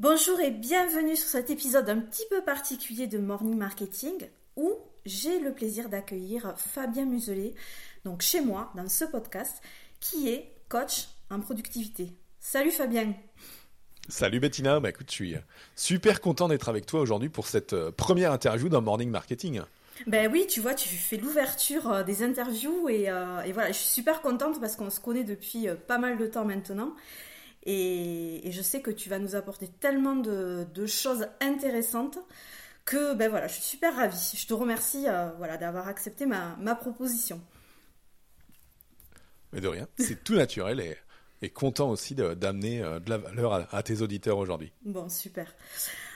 Bonjour et bienvenue sur cet épisode un petit peu particulier de Morning Marketing où j'ai le plaisir d'accueillir Fabien Muselet, donc chez moi dans ce podcast, qui est coach en productivité. Salut Fabien Salut Bettina, bah écoute, je suis super content d'être avec toi aujourd'hui pour cette euh, première interview dans Morning Marketing. Ben oui, tu vois, tu fais l'ouverture euh, des interviews et, euh, et, voilà, je suis super contente parce qu'on se connaît depuis pas mal de temps maintenant. Et, je sais que tu vas nous apporter tellement de, choses intéressantes que ben voilà, je suis super ravie. Je te remercie voilà, d'avoir accepté ma, ma proposition. Mais de rien, c'est tout naturel et et content aussi d'amener euh, de, la valeur à, tes auditeurs aujourd'hui. Bon, super.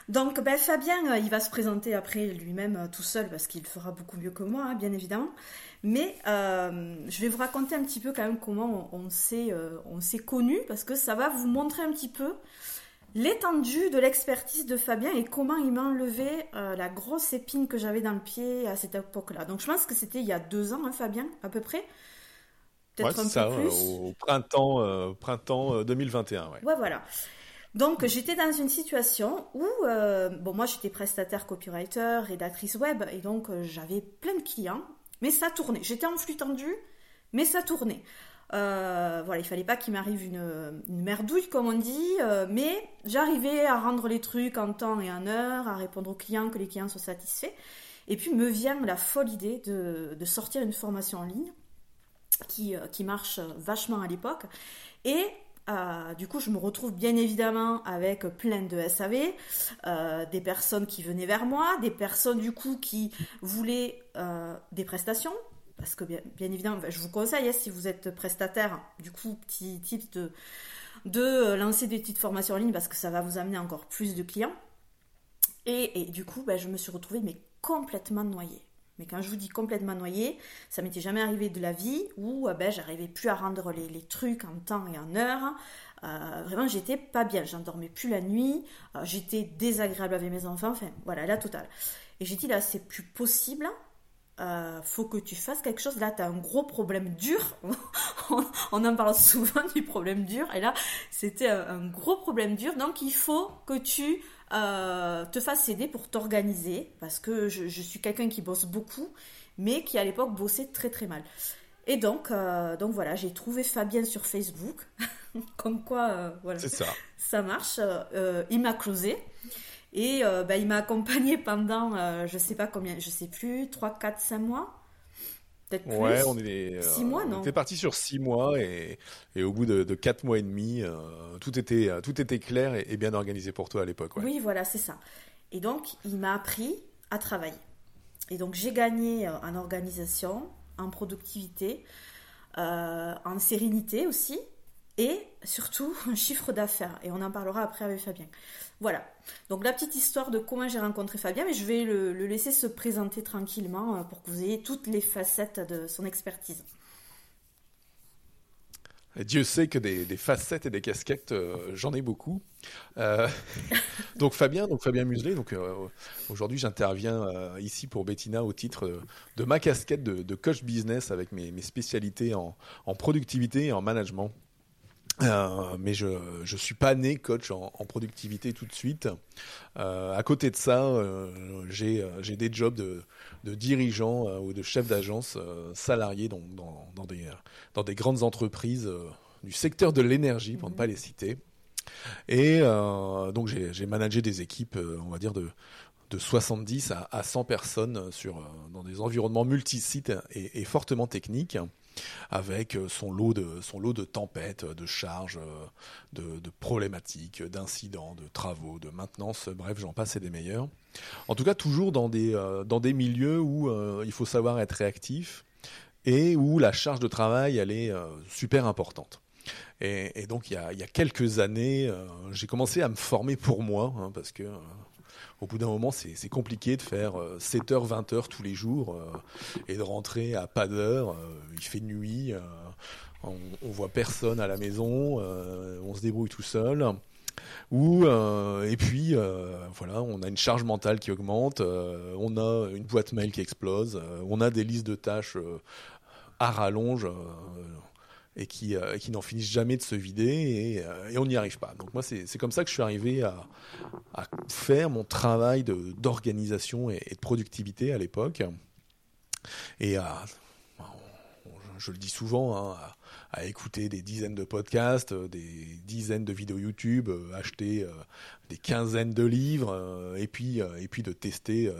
Donc, ben, Fabien, euh, il va se présenter après lui-même euh, tout seul parce qu'il fera beaucoup mieux que moi, hein, bien évidemment. Mais je vais vous raconter un petit peu quand même comment on, s'est on s'est connus parce que ça va vous montrer un petit peu l'étendue de l'expertise de Fabien et comment il m'a enlevé la grosse épine que j'avais dans le pied à cette époque-là. Donc, je pense que c'était il y a deux ans, hein, Fabien, à peu près peut-être un ça, peu plus. Au printemps, euh, printemps 2021. Euh, ouais. ouais, voilà. Donc j'étais dans une situation où, euh, bon moi j'étais prestataire copywriter, rédactrice web, et donc j'avais plein de clients, mais ça tournait. J'étais en flux tendu, mais ça tournait. voilà, il fallait pas qu'il m'arrive une, merdouille comme on dit, mais j'arrivais à rendre les trucs en temps et en heure, à répondre aux clients, que les clients soient satisfaits. Et puis me vient la folle idée de, de sortir une formation en ligne qui, euh, qui marche vachement à l'époque. Et euh, du coup, je me retrouve bien évidemment avec plein de SAV, euh, des personnes qui venaient vers moi, des personnes du coup qui voulaient des prestations. Parce que bien, évidemment, je vous conseille, hein, si vous êtes prestataire, du coup, petit tips de, lancer des petites formations en ligne parce que ça va vous amener encore plus de clients. Et, du coup, ben, je me suis retrouvée mais complètement noyée. Mais quand je vous dis complètement noyé, ça m'était jamais arrivé de la vie où euh, ben, j'arrivais plus à rendre les, trucs en temps et en heure. Euh, vraiment, j'étais pas bien. J'endormais plus la nuit. Euh, j'étais désagréable avec mes enfants. Enfin, voilà, la totale. Et j'ai dit là, c'est plus possible. faut que tu fasses quelque chose. Là, tu as un gros problème dur. on, en parle souvent du problème dur. Et là, c'était un, gros problème dur. Donc, il faut que tu euh, te fasse aider pour t'organiser, parce que je, suis quelqu'un qui bosse beaucoup, mais qui à l'époque bossait très très mal. Et donc, euh, donc voilà, j'ai trouvé Fabien sur Facebook, comme quoi, euh, voilà, ça. ça marche. il m'a closé. Et bah, il m'a accompagné pendant, je sais pas combien, je sais plus, 3, 4, 5 mois. Ouais, on est. Euh, six mois, non On était parti sur six mois et, et au bout de, de, quatre mois et demi, euh, tout était tout était clair et, bien organisé pour toi à l'époque. Oui, voilà, c'est ça. Et donc, il m'a appris à travailler. Et donc, j'ai gagné euh, en organisation, en productivité, en sérénité aussi, et surtout un chiffre d'affaires. Et on en parlera après avec Fabien. Voilà. Donc la petite histoire de comment j'ai rencontré Fabien, mais je vais le, laisser se présenter tranquillement euh, pour que vous ayez toutes les facettes de son expertise. Dieu sait que des, facettes et des casquettes, euh, j'en ai beaucoup. Euh, donc Fabien, Fabien Muselet. Aujourd'hui, j'interviens ici pour Bettina au titre de ma casquette de, coach business avec mes, spécialités en, productivité et en management. Euh, mais je ne suis pas né coach en, productivité tout de suite. Euh, à côté de ça, euh, j'ai des jobs de, de dirigeant ou de chef d'agence salarié dans, dans, dans, des, dans des grandes entreprises du secteur de l'énergie, pour ne pas les citer. Et donc j'ai managé des équipes, on va dire, de, de 70 à, à 100 personnes sur, dans des environnements multisites et, et fortement techniques avec euh, son lot de, son lot de tempêtes, de charges, euh, de, problématiques, d'incidents, de travaux, de maintenance, bref, j'en passe et des meilleurs. En tout cas, toujours dans des, euh, dans des milieux où il faut savoir être réactif et où la charge de travail, elle est super importante. Et, donc, il y, a, il y, a, quelques années, j'ai commencé à me former pour moi, hein, parce que au bout d'un moment, c'est compliqué de faire 7h, euh, 20h tous les jours euh, et de rentrer à pas d'heure. Euh, il fait nuit, on, on, voit personne à la maison, on se débrouille tout seul. Ou et puis voilà, on a une charge mentale qui augmente, on a une boîte mail qui explose, on a des listes de tâches à rallonge et qui, qui n'en finissent jamais de se vider et, on n'y arrive pas. Donc moi, c'est comme ça que je suis arrivé à, à faire mon travail d'organisation et, de productivité à l'époque. Et à, je le dis souvent, hein, à, écouter des dizaines de podcasts, euh, des dizaines de vidéos YouTube, euh, acheter euh, des quinzaines de livres, et puis et puis de tester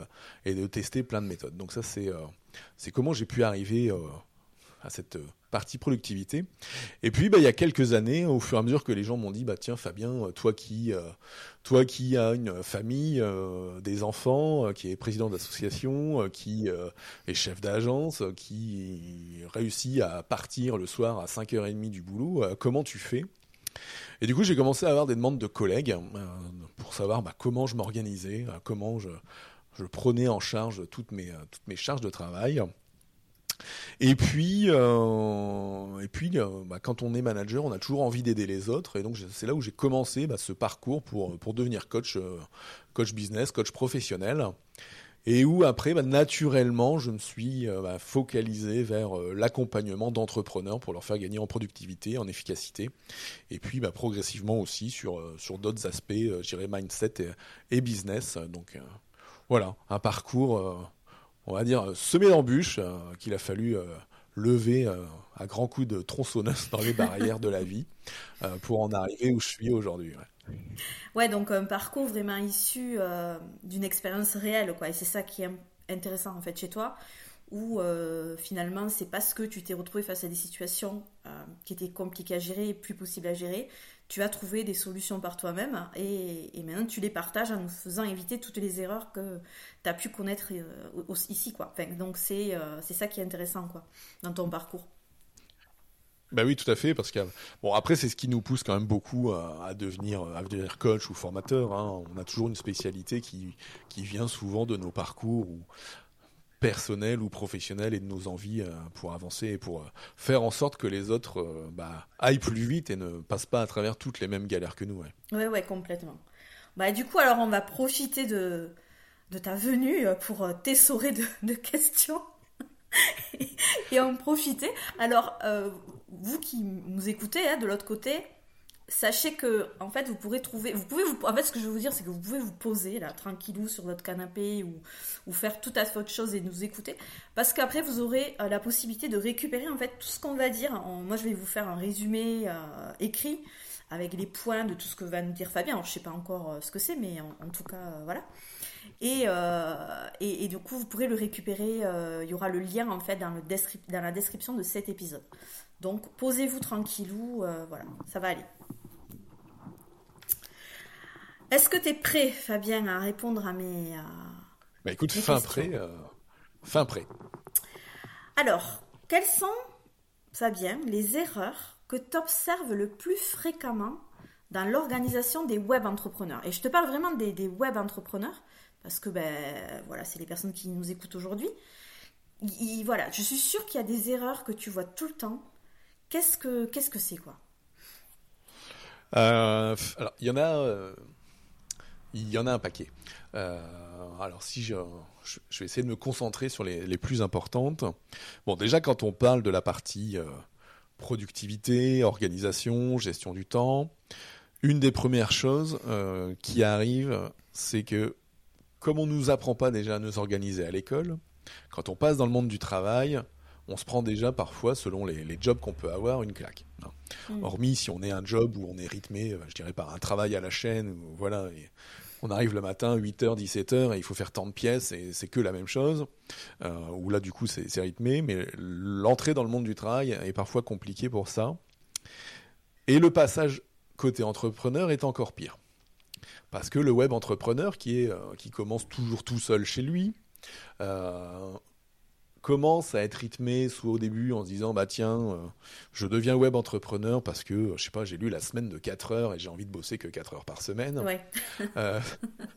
et de tester plein de méthodes. Donc ça c'est comment j'ai pu arriver à cette partie productivité. Et puis, bah, il y a quelques années, au fur et à mesure que les gens m'ont dit, bah, tiens, Fabien, toi qui, euh, toi qui as une famille, euh, des enfants, euh, qui est président d'association, qui est chef d'agence, qui réussit à partir le soir à 5h30 du boulot, comment tu fais? Et du coup, j'ai commencé à avoir des demandes de collègues pour savoir bah, comment je m'organisais, comment je, je, prenais en charge toutes mes, toutes mes charges de travail. Et puis, euh, et puis euh, bah, quand on est manager, on a toujours envie d'aider les autres. Et donc, c'est là où j'ai commencé bah, ce parcours pour, pour devenir coach, euh, coach business, coach professionnel. Et où après, bah, naturellement, je me suis focalisé vers l'accompagnement d'entrepreneurs pour leur faire gagner en productivité, en efficacité. Et puis, progressivement aussi sur, sur d'autres aspects, je dirais mindset et, et business. Donc, voilà, un parcours on va dire, semé d'embûches euh, qu'il a fallu euh, lever euh, à grands coups de tronçonneuse dans les barrières de la vie pour en arriver où je suis aujourd'hui. Ouais. donc un parcours vraiment issu d'une expérience réelle, quoi. Et c'est ça qui est intéressant en fait chez toi, où finalement c'est parce que tu t'es retrouvé face à des situations qui étaient compliquées à gérer et plus possibles à gérer tu as trouvé des solutions par toi-même et, maintenant tu les partages en nous faisant éviter toutes les erreurs que tu as pu connaître euh, ici. Quoi. donc euh, c'est ça qui est intéressant quoi, dans ton parcours. Bah oui, tout à fait, que bon après c'est ce qui nous pousse quand même beaucoup à, devenir à devenir coach ou formateur. Hein. On a toujours une spécialité qui qui vient souvent de nos parcours ou personnel ou professionnel et de nos envies euh, pour avancer et pour euh, faire en sorte que les autres euh, bah, aillent plus vite et ne passent pas à travers toutes les mêmes galères que nous. Ouais, ouais, ouais complètement. Bah, du coup, alors on va profiter de, de ta venue pour t'essorer de, questions et en profiter. Alors, vous qui nous écoutez hein, de l'autre côté, sachez que en fait vous pourrez trouver vous pouvez vous en fait ce que je veux vous dire c'est que vous pouvez vous poser là tranquillou sur votre canapé ou, faire tout à fait autre chose et nous écouter. Parce qu'après vous aurez euh, la possibilité de récupérer en fait tout ce qu'on va dire. Moi je vais vous faire un résumé euh, écrit avec les points de tout ce que va nous dire Fabien. Je sais pas encore euh, ce que c'est mais en, tout cas voilà. Et, et, du coup vous pourrez le récupérer il y aura le lien en fait dans la description de cet épisode donc posez-vous tranquillou voilà ça va aller est-ce que tu es prêt, Fabien, à répondre à mes. bah écoute, fin prêt. Euh, fin prêt. Alors, quelles sont, Fabien, les erreurs que tu observes le plus fréquemment dans l'organisation des web entrepreneurs? Et je te parle vraiment des, web entrepreneurs, parce que ben, voilà, c'est les personnes qui nous écoutent aujourd'hui. Voilà, je suis sûre qu'il y a des erreurs que tu vois tout le temps. Qu'est-ce que qu'est-ce que c'est quoi? Euh, Alors, il y en a. Euh, il y en a un paquet. Euh, alors si je, vais essayer de me concentrer sur les, les, plus importantes. Bon, déjà quand on parle de la partie productivité, organisation, gestion du temps, une des premières choses qui arrive, c'est que comme on nous apprend pas déjà à nous organiser à l'école, quand on passe dans le monde du travail, on se prend déjà parfois, selon les, les jobs qu'on peut avoir, une claque. Mm. Hormis si on est un job où on est rythmé, je dirais par un travail à la chaîne, ou voilà, et on arrive le matin, 8h, 17h, et il faut faire tant de pièces, et c'est que la même chose, euh, où là, du coup, c'est rythmé, mais l'entrée dans le monde du travail est parfois compliquée pour ça. Et le passage côté entrepreneur est encore pire. Parce que le web entrepreneur, qui, est, euh, qui commence toujours tout seul chez lui, euh, commence à être rythmé soit au début en se disant bah tiens euh, je deviens web entrepreneur parce que je sais pas j'ai lu la semaine de 4 heures et j'ai envie de bosser que 4 heures par semaine. Ouais. euh,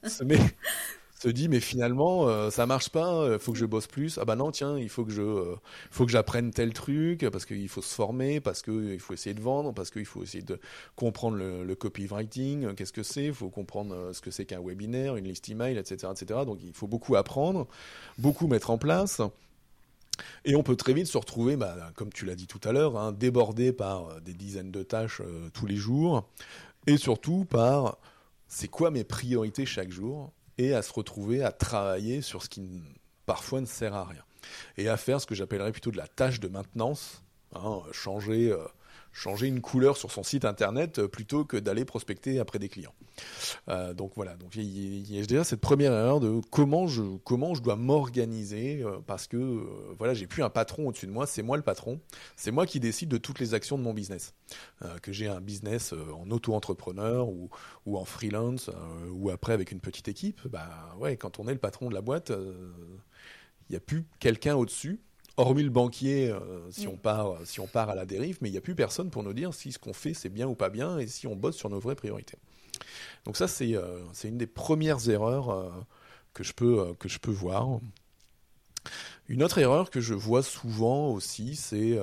se, dit mais finalement euh, ça marche pas il faut que je bosse plus. Ah bah non tiens il faut que je euh, faut que j'apprenne tel truc parce qu'il faut se former parce qu'il faut essayer de vendre parce qu'il faut essayer de comprendre le, le copywriting qu'est-ce que c'est il faut comprendre ce que c'est qu'un webinaire une liste email etc etc donc il faut beaucoup apprendre beaucoup mettre en place Et on peut très vite se retrouver, bah, comme tu l'as dit tout à l'heure, hein, débordé par des dizaines de tâches tous les jours, et surtout par c'est quoi mes priorités chaque jour, et à se retrouver à travailler sur ce qui parfois ne sert à rien, et à faire ce que j'appellerais plutôt de la tâche de maintenance, hein, changer changer une couleur sur son site internet euh, plutôt que d'aller prospecter après des clients. Euh, donc voilà, donc il y, a déjà cette première erreur de comment je comment je dois m'organiser euh, parce que voilà j'ai plus un patron au-dessus de moi, c'est moi le patron, c'est moi qui décide de toutes les actions de mon business. que j'ai un business en auto-entrepreneur ou, ou en freelance ou après avec une petite équipe, bah ouais quand on est le patron de la boîte, il n'y a plus quelqu'un au-dessus hormis le banquier, euh, si, on part, si on part à la dérive, mais il n'y a plus personne pour nous dire si ce qu'on fait c'est bien ou pas bien et si on bosse sur nos vraies priorités. Donc ça, c'est euh, une des premières erreurs euh, que, je peux, que je peux voir. Une autre erreur que je vois souvent aussi, c'est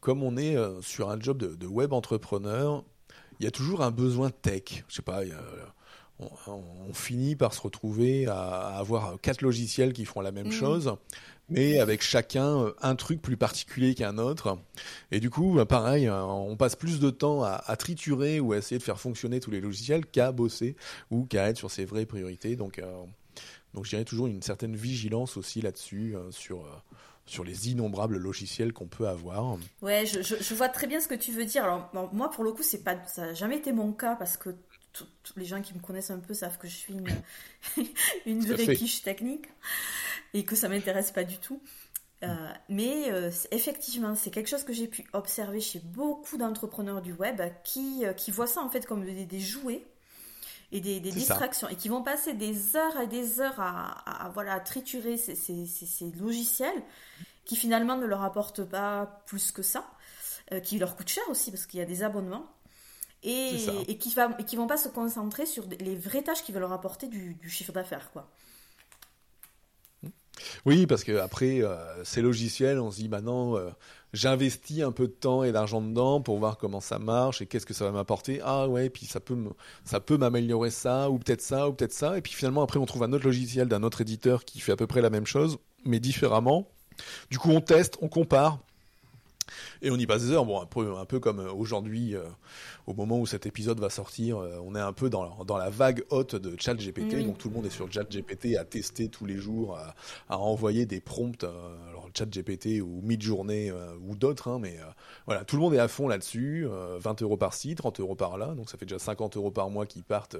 comme on est sur un job de, web entrepreneur, il y a toujours un besoin tech. Je sais pas, on, finit par se retrouver à, avoir quatre logiciels qui font la même mmh. chose mais avec chacun euh, un truc plus particulier qu'un autre. Et du coup, bah, pareil, hein, on passe plus de temps à, triturer ou à essayer de faire fonctionner tous les logiciels qu'à bosser ou qu'à être sur ses vraies priorités. Donc, euh, donc je dirais toujours une certaine vigilance aussi là-dessus, euh, sur, sur les innombrables logiciels qu'on peut avoir. Ouais, je, je, vois très bien ce que tu veux dire. Alors, moi, pour le coup, c'est pas, ça n'a jamais été mon cas parce que tous les gens qui me connaissent un peu savent que je suis une, une vraie quiche technique et que ça m'intéresse pas du tout. Euh, mais euh, effectivement, c'est quelque chose que j'ai pu observer chez beaucoup d'entrepreneurs du web qui, euh, qui voient ça en fait comme des, jouets et des, distractions et qui vont passer des heures et des heures à, voilà, triturer ces, ces, ces, logiciels qui finalement ne leur apportent pas plus que ça, qui leur coûtent cher aussi parce qu'il y a des abonnements et, et qui ne qui vont pas se concentrer sur les vraies tâches qui veulent leur apporter du, du chiffre d'affaires. quoi. Oui, parce que après euh, ces logiciels, on se dit maintenant, euh, j'investis un peu de temps et d'argent dedans pour voir comment ça marche et qu'est-ce que ça va m'apporter. Ah ouais, puis ça peut ça peut m'améliorer ça ou peut-être ça ou peut-être ça. Et puis finalement après on trouve un autre logiciel d'un autre éditeur qui fait à peu près la même chose, mais différemment. Du coup on teste, on compare. Et on y passe des heures, bon, un peu, un peu comme euh, aujourd'hui, euh, au moment où cet épisode va sortir, euh, on est un peu dans, dans la vague haute de ChatGPT, donc tout le monde est sur ChatGPT à tester tous les jours, à, envoyer des prompts, alors ChatGPT ou Midjourney ou d'autres, hein, mais voilà, tout le monde est à fond là-dessus, 20 euros par-ci, 30 euros par-là, donc ça fait déjà 50 euros par mois qui partent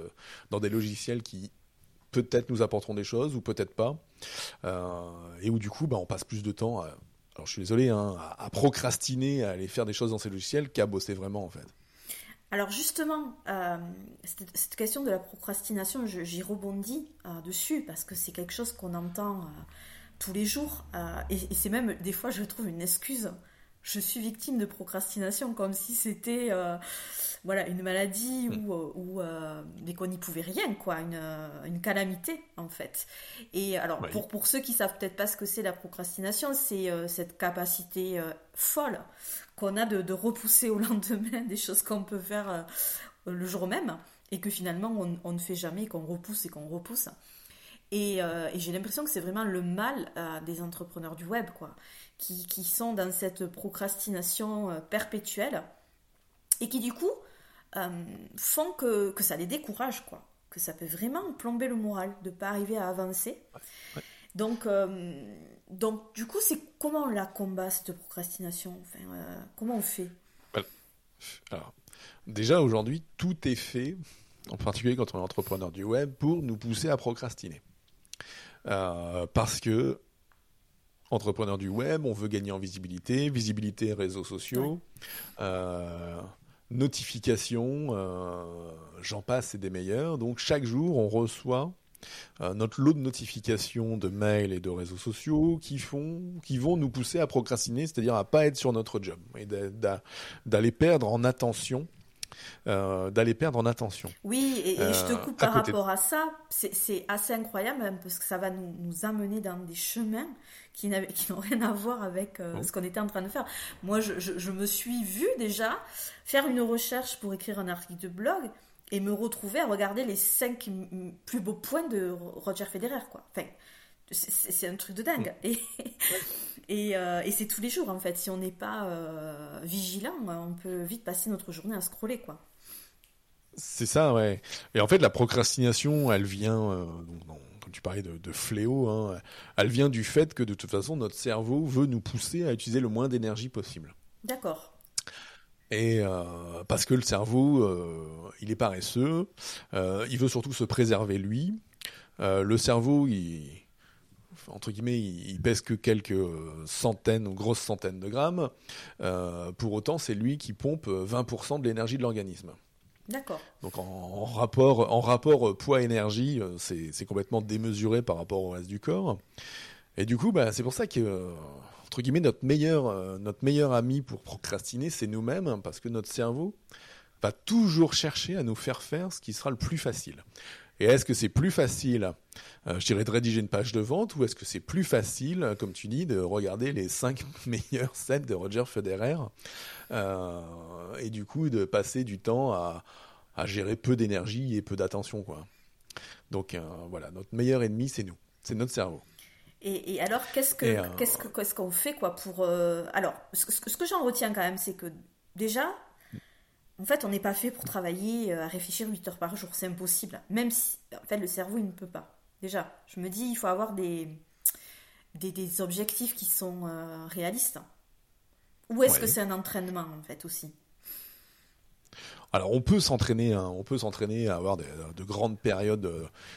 dans des logiciels qui peut-être nous apporteront des choses ou peut-être pas, et où du coup, bah, on passe plus de temps à alors je suis désolé, hein, à, procrastiner, à aller faire des choses dans ces logiciels qu'à bosser vraiment en fait. Alors justement, euh, cette, question de la procrastination, j'y rebondis euh, dessus parce que c'est quelque chose qu'on entend euh, tous les jours et, c'est même des fois je trouve une excuse. Je suis victime de procrastination comme si c'était voilà une maladie ou, ou mais qu'on n'y pouvait rien quoi, une, une, calamité en fait. Et alors pour, pour ceux qui savent peut-être pas ce que c'est la procrastination, c'est cette capacité folle qu'on a de, repousser au lendemain des choses qu'on peut faire euh, le jour même et que finalement on, ne fait jamais, qu'on repousse et qu'on repousse. Euh, et, j'ai l'impression que c'est vraiment le mal euh, des entrepreneurs du web, quoi, qui, sont dans cette procrastination perpétuelle et qui du coup font que, ça les décourage, quoi, que ça peut vraiment plomber le moral de ne pas arriver à avancer. Donc, donc, du coup, c'est comment on la combat cette procrastination? Enfin, euh, Comment on fait? Alors, déjà aujourd'hui, tout est fait, en particulier quand on est entrepreneur du web, pour nous pousser à procrastiner. Euh, parce que entrepreneur du web, on veut gagner en visibilité, visibilité réseaux sociaux, euh, notifications, j'en passe, c'est des meilleurs. Donc chaque jour, on reçoit euh, notre lot de notifications de mails et de réseaux sociaux qui font, qui vont nous pousser à procrastiner, c'est-à-dire à pas être sur notre job et d'aller perdre en attention. Euh, d'aller perdre en attention. Oui, et, je te euh, coupe par rapport à ça, c'est assez incroyable même parce que ça va nous, nous amener dans des chemins qui n'ont rien à voir avec oh. ce qu'on était en train de faire. Moi, je, je, je, me suis vue déjà faire une recherche pour écrire un article de blog et me retrouver à regarder les cinq plus beaux points de Roger Federer, quoi. Enfin, c'est un truc de dingue. Mm. Et, et, c'est tous les jours, en fait. Si on n'est pas vigilant, on peut vite passer notre journée à scroller, quoi. C'est ça, ouais. Et en fait, la procrastination, elle vient, donc, comme tu parlais de, fléau, hein, elle vient du fait que de toute façon, notre cerveau veut nous pousser à utiliser le moins d'énergie possible. D'accord. Et euh, parce que le cerveau, euh, il est paresseux, euh, il veut surtout se préserver lui. le cerveau, il, entre guillemets, il, pèse que quelques centaines ou grosses centaines de grammes. pour autant, c'est lui qui pompe 20% de l'énergie de l'organisme. D'accord. Donc en, rapport, en rapport poids-énergie, c'est complètement démesuré par rapport au reste du corps. Et du coup, bah, c'est pour ça que entre guillemets, notre meilleur, euh, notre meilleur ami pour procrastiner, c'est nous-mêmes, parce que notre cerveau va toujours chercher à nous faire faire ce qui sera le plus facile. Et est-ce que c'est plus facile, euh, je dirais, de rédiger une page de vente, ou est-ce que c'est plus facile, comme tu dis, de regarder les cinq meilleurs sets de Roger Federer, euh, et du coup de passer du temps à, à gérer peu d'énergie et peu d'attention, quoi. Donc voilà, notre meilleur ennemi, c'est nous, c'est notre cerveau. Et, alors, qu'est-ce que euh, qu'est-ce que qu'est-ce qu'on fait quoi pour euh, alors ce, ce que j'en retiens quand même, c'est que déjà, en fait, on n'est pas fait pour travailler euh, à réfléchir 8 heures par jour, c'est impossible. Même si en fait le cerveau il ne peut pas. Déjà, je me dis il faut avoir des des, des objectifs qui sont réalistes. Ou est-ce que c'est un entraînement en fait aussi? Alors on peut s'entraîner, hein, on peut s'entraîner à avoir de, grandes périodes,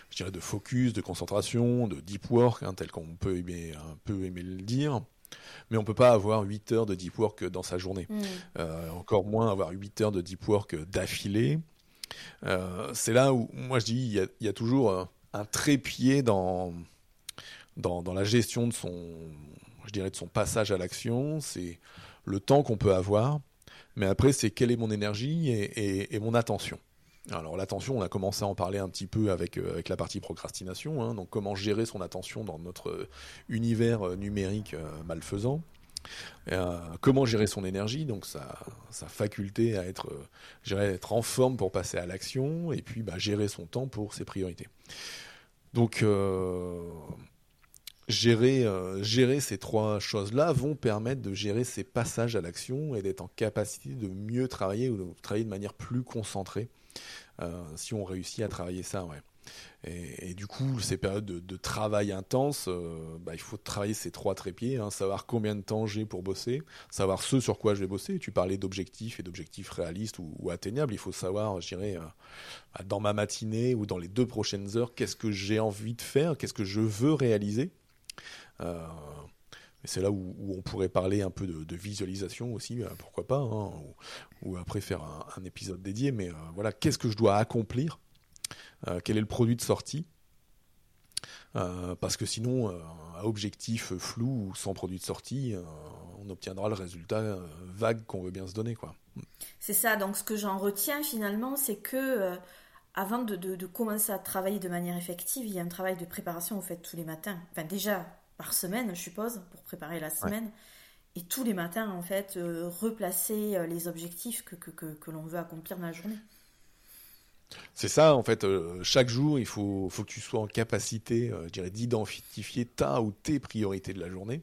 je dirais, de focus, de concentration, de deep work, hein, tel qu'on peut aimer, un peu aimer le dire. Mais on peut pas avoir 8 heures de deep work dans sa journée. Mm. Euh, encore moins avoir 8 heures de deep work d'affilée. Euh, c'est là où, moi je dis, il y a, toujours un trépied dans, dans, dans la gestion de son, je dirais, de son passage à l'action. C'est le temps qu'on peut avoir mais après, c'est quelle est mon énergie et, mon attention. Alors l'attention, on a commencé à en parler un petit peu avec, euh, la partie procrastination, hein. donc comment gérer son attention dans notre euh, univers euh, numérique malfaisant. comment gérer son énergie, donc sa, faculté à être, être en forme pour passer à l'action, et puis bah, gérer son temps pour ses priorités. Donc gérer, gérer ces trois choses-là vont permettre de gérer ces passages à l'action et d'être en capacité de mieux travailler ou de travailler de manière plus concentrée si on réussit à travailler ça. Ouais. Et, du coup, ces périodes de, travail intense, euh, bah, il faut travailler ces trois trépieds, hein, savoir combien de temps j'ai pour bosser, savoir ce sur quoi je vais bosser. Tu parlais d'objectifs et d'objectifs réalistes ou, atteignables. Il faut savoir, je dirais, bah, dans ma matinée ou dans les deux prochaines heures, qu'est-ce que j'ai envie de faire, qu'est-ce que je veux réaliser. Euh, c'est là où, on pourrait parler un peu de, visualisation aussi, euh, pourquoi pas, hein, ou, après faire un, épisode dédié. Mais euh, voilà, qu'est-ce que je dois accomplir Quel est le produit de sortie Parce que sinon, à objectif flou ou sans produit de sortie, on obtiendra le résultat vague qu'on veut bien se donner. quoi. C'est ça, donc ce que j'en retiens finalement, c'est que avant de, de, commencer à travailler de manière effective, il y a un travail de préparation au fait tous les matins. Enfin déjà par semaine, je suppose, pour préparer la semaine. Et tous les matins, en fait, euh, replacer euh, les objectifs que, que, que, l'on veut accomplir dans la journée. C'est ça, en fait, euh, chaque jour, il faut, faut que tu sois en capacité, je dirais, d'identifier ta ou tes priorités de la journée.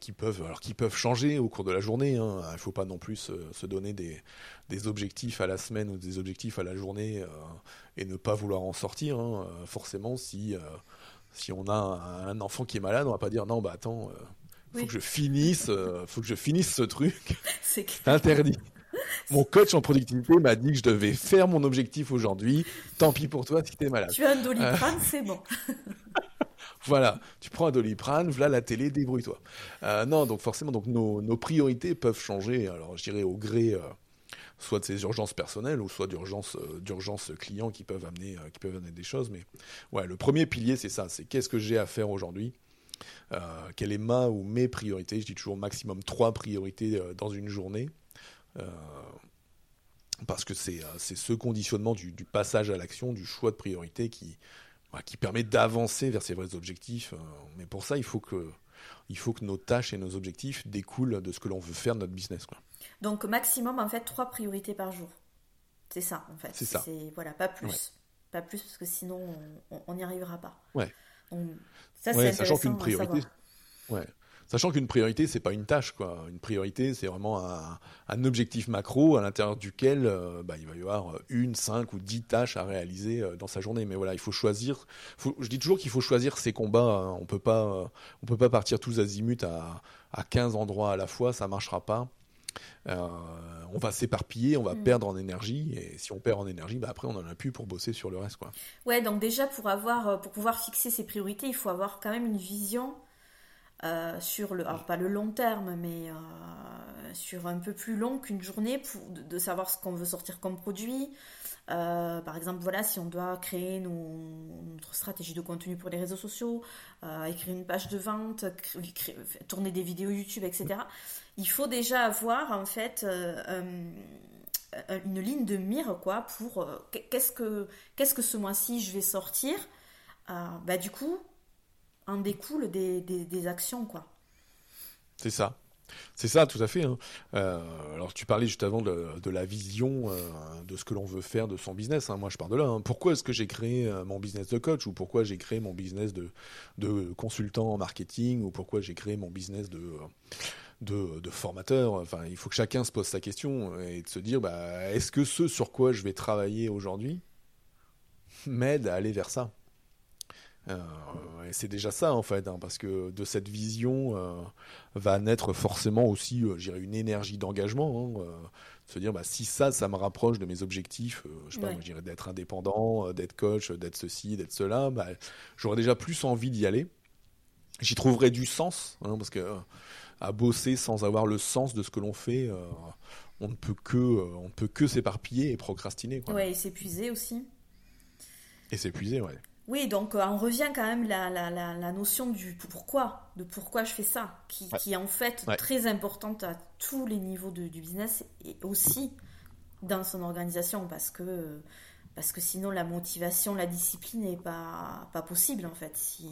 qui peuvent alors qui peuvent changer au cours de la journée. Hein. Il ne faut pas non plus se, donner des, des, objectifs à la semaine ou des objectifs à la journée et ne pas vouloir en sortir. Hein. Forcément, si si on a un, enfant qui est malade, on va pas dire non, bah attends, il euh, faut que je finisse, euh, faut que je finisse ce truc. C'est interdit. Mon coach en productivité m'a dit que je devais faire mon objectif aujourd'hui. Tant pis pour toi si tu es malade. Tu as un doliprane, euh, c'est bon. voilà, tu prends un doliprane, voilà la télé, débrouille-toi. non, donc forcément, donc nos, nos, priorités peuvent changer. Alors, je dirais au gré soit de ces urgences personnelles ou soit d'urgences euh, d'urgences clients qui peuvent amener euh, qui peuvent amener des choses mais ouais le premier pilier c'est ça c'est qu'est-ce que j'ai à faire aujourd'hui euh, quelle est ma ou mes priorités je dis toujours maximum trois priorités dans une journée parce que c'est ce conditionnement du, passage à l'action du choix de priorité qui bah, qui permet d'avancer vers ces vrais objectifs mais pour ça il faut que il faut que nos tâches et nos objectifs découlent de ce que l'on veut faire de notre business. Donc maximum en fait trois priorités par jour. C'est ça en fait. C'est ça. Voilà, pas plus. Pas plus parce que sinon on n'y arrivera pas. Ouais. ça, c'est sachant qu'une priorité. Ouais. Sachant qu'une priorité, c'est pas une tâche, quoi. Une priorité, c'est vraiment un, objectif macro à l'intérieur duquel euh, bah, il va y avoir une, cinq ou dix tâches à réaliser euh, dans sa journée. Mais voilà, il faut choisir. je dis toujours qu'il faut choisir ses combats. Hein. On peut pas, on peut pas partir tous azimuts à, à 15 endroits à la fois, ça marchera pas. Euh, on va s'éparpiller, on va mm. perdre en énergie, et si on perd en énergie, bah après on en a plus pour bosser sur le reste, quoi. Ouais, donc déjà pour avoir, pour pouvoir fixer ses priorités, il faut avoir quand même une vision euh, sur le, alors pas le long terme, mais euh, sur un peu plus long qu'une journée, pour, de, savoir ce qu'on veut sortir comme produit. Euh, par exemple, voilà, si on doit créer notre stratégie de contenu pour les réseaux sociaux, écrire une page de vente, tourner des vidéos YouTube, etc. Il faut déjà avoir en fait une ligne de mire quoi pour qu'est-ce que ce mois-ci je vais sortir. bah du coup, en découle des, actions, quoi. C'est ça. C'est ça, tout à fait. Hein. Euh, alors, tu parlais juste avant de, la vision euh, de ce que l'on veut faire de son business. Hein. Moi, je pars de là. Hein. Pourquoi est-ce que j'ai créé euh, mon business de coach ou pourquoi j'ai créé mon business de, de, consultant en marketing ou pourquoi j'ai créé mon business de, de, de, formateur Enfin, il faut que chacun se pose sa question et de se dire bah, est-ce que ce sur quoi je vais travailler aujourd'hui m'aide à aller vers ça? Euh, c'est déjà ça en fait, hein, parce que de cette vision euh, va naître forcément aussi, euh, une énergie d'engagement. Hein, se dire, bah, si ça, ça me rapproche de mes objectifs, je sais pas, d'être indépendant, d'être coach, d'être ceci, d'être cela, bah, j'aurais déjà plus envie d'y aller. J'y trouverais du sens, hein, parce que à bosser sans avoir le sens de ce que l'on fait, on ne peut que, on peut que s'éparpiller et procrastiner. Quoi. Ouais, et s'épuiser aussi. Et s'épuiser, ouais. Oui, donc euh, on revient quand même la, la, la, notion du pourquoi, de pourquoi je fais ça, qui, qui est en fait très importante à tous les niveaux du business et aussi dans son organisation parce que, parce que sinon la motivation, la discipline n'est pas, pas possible en fait si,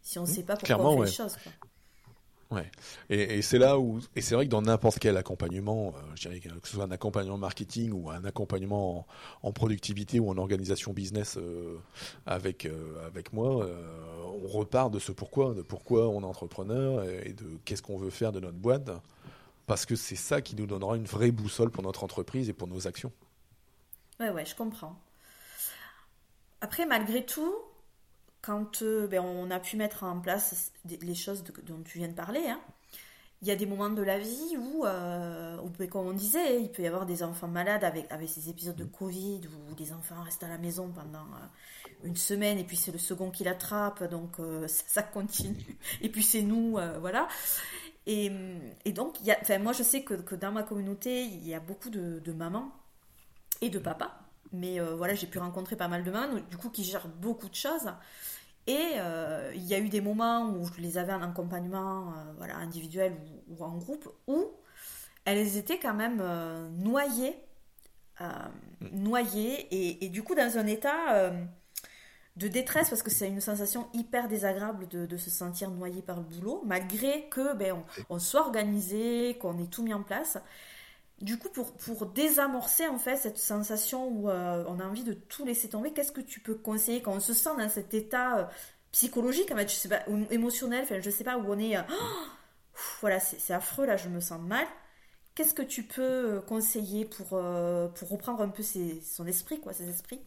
si on ne mmh. sait pas pourquoi on fait les choses. Quoi. Ouais. Et, c'est là où, et c'est vrai que dans n'importe quel accompagnement, euh, je dirais que ce soit un accompagnement marketing ou un accompagnement en, productivité ou en organisation business euh, avec euh, avec moi, on repart de ce pourquoi, de pourquoi on est entrepreneur et, de qu'est-ce qu'on veut faire de notre boîte, parce que c'est ça qui nous donnera une vraie boussole pour notre entreprise et pour nos actions. Ouais, ouais, je comprends. Après, malgré tout, quand euh, ben, on a pu mettre en place les choses dont tu viens de parler, hein, il y a des moments de la vie où, euh, ben, comme on disait, il peut y avoir des enfants malades avec, avec ces épisodes de Covid où des enfants restent à la maison pendant euh, une semaine et puis c'est le second qui l'attrape, donc ça, continue. Et puis c'est nous, voilà. Et, et donc, y a, moi je sais que, que, dans ma communauté, il y a beaucoup de, de mamans et de papas. Mais voilà, j'ai pu rencontrer pas mal de mamans, du coup, qui gèrent beaucoup de choses. Et euh, il y a eu des moments où je les avais en accompagnement euh, voilà, individuel ou, en groupe, où elles étaient quand même euh, noyées, mm. noyées et, du coup dans un état de détresse, parce que c'est une sensation hyper désagréable de, se sentir noyé par le boulot, malgré que ben, on, on soit organisé, qu'on ait tout mis en place. Du coup, pour, pour désamorcer en fait cette sensation où euh, on a envie de tout laisser tomber, qu'est-ce que tu peux conseiller quand on se sent dans cet état euh, psychologique, en fait, je sais pas, ou émotionnel, enfin, je sais pas, où on est, euh, voilà, c'est affreux, là, je me sens mal. Qu'est-ce que tu peux conseiller pour, pour reprendre un peu son esprit, quoi, ses esprits?